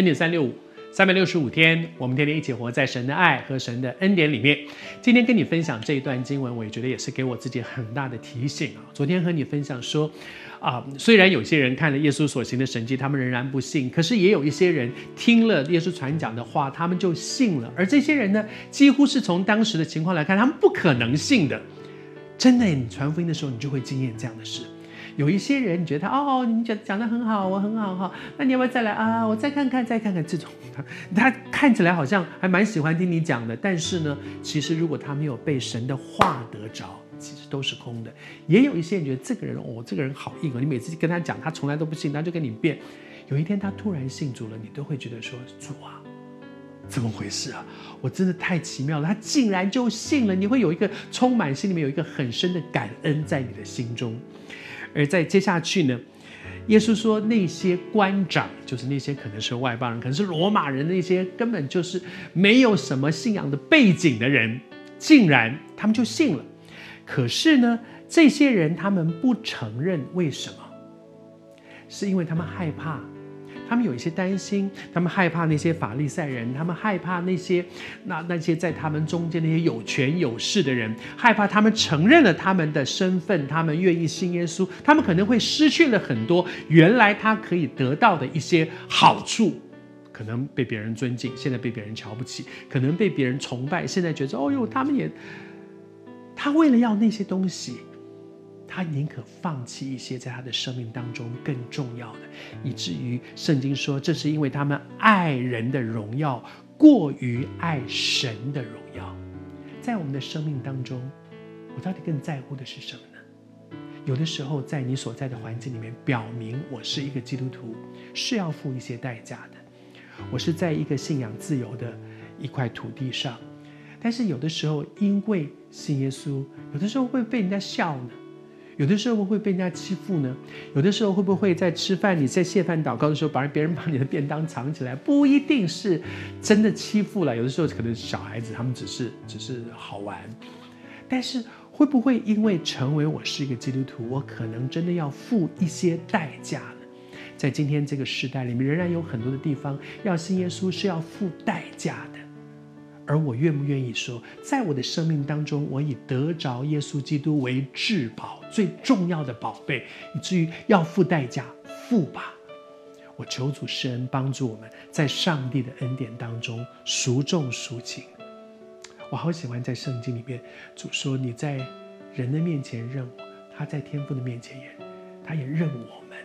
恩典三六五，三百六十五天，我们天天一起活在神的爱和神的恩典里面。今天跟你分享这一段经文，我也觉得也是给我自己很大的提醒啊。昨天和你分享说，啊，虽然有些人看了耶稣所行的神迹，他们仍然不信，可是也有一些人听了耶稣传讲的话，他们就信了。而这些人呢，几乎是从当时的情况来看，他们不可能信的。真的，你传福音的时候，你就会经验这样的事。有一些人，你觉得哦，你们讲讲得很好，我很好哈，那你要不要再来啊？我再看看，再看看这种，他他看起来好像还蛮喜欢听你讲的，但是呢，其实如果他没有被神的话得着，其实都是空的。也有一些人觉得这个人哦，这个人好硬哦，你每次跟他讲，他从来都不信，他就跟你辩。有一天他突然信主了，你都会觉得说主啊，怎么回事啊？我真的太奇妙了，他竟然就信了。你会有一个充满心里面有一个很深的感恩在你的心中。而在接下去呢，耶稣说那些官长，就是那些可能是外邦人，可能是罗马人，那些根本就是没有什么信仰的背景的人，竟然他们就信了。可是呢，这些人他们不承认，为什么？是因为他们害怕。他们有一些担心，他们害怕那些法利赛人，他们害怕那些那那些在他们中间那些有权有势的人，害怕他们承认了他们的身份，他们愿意信耶稣，他们可能会失去了很多原来他可以得到的一些好处，可能被别人尊敬，现在被别人瞧不起，可能被别人崇拜，现在觉得哦哟，他们也，他为了要那些东西。他宁可放弃一些在他的生命当中更重要的，以至于圣经说，这是因为他们爱人的荣耀过于爱神的荣耀。在我们的生命当中，我到底更在乎的是什么呢？有的时候，在你所在的环境里面，表明我是一个基督徒，是要付一些代价的。我是在一个信仰自由的一块土地上，但是有的时候，因为信耶稣，有的时候会被人家笑呢。有的时候会不会被人家欺负呢，有的时候会不会在吃饭，你在谢饭祷告的时候，把别人把你的便当藏起来，不一定是真的欺负了。有的时候可能小孩子他们只是只是好玩，但是会不会因为成为我是一个基督徒，我可能真的要付一些代价呢？在今天这个时代里面，仍然有很多的地方要信耶稣是要付代价的。而我愿不愿意说，在我的生命当中，我以得着耶稣基督为至宝，最重要的宝贝，以至于要付代价，付吧。我求主施恩帮助我们，在上帝的恩典当中孰重孰轻。我好喜欢在圣经里面，主说你在人的面前认我，他在天父的面前也，他也认我们。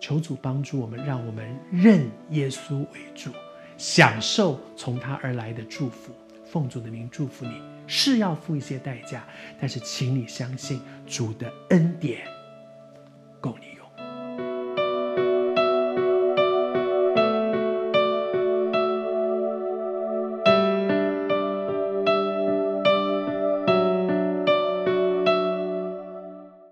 求主帮助我们，让我们认耶稣为主。享受从他而来的祝福，奉主的名祝福你，是要付一些代价，但是请你相信主的恩典。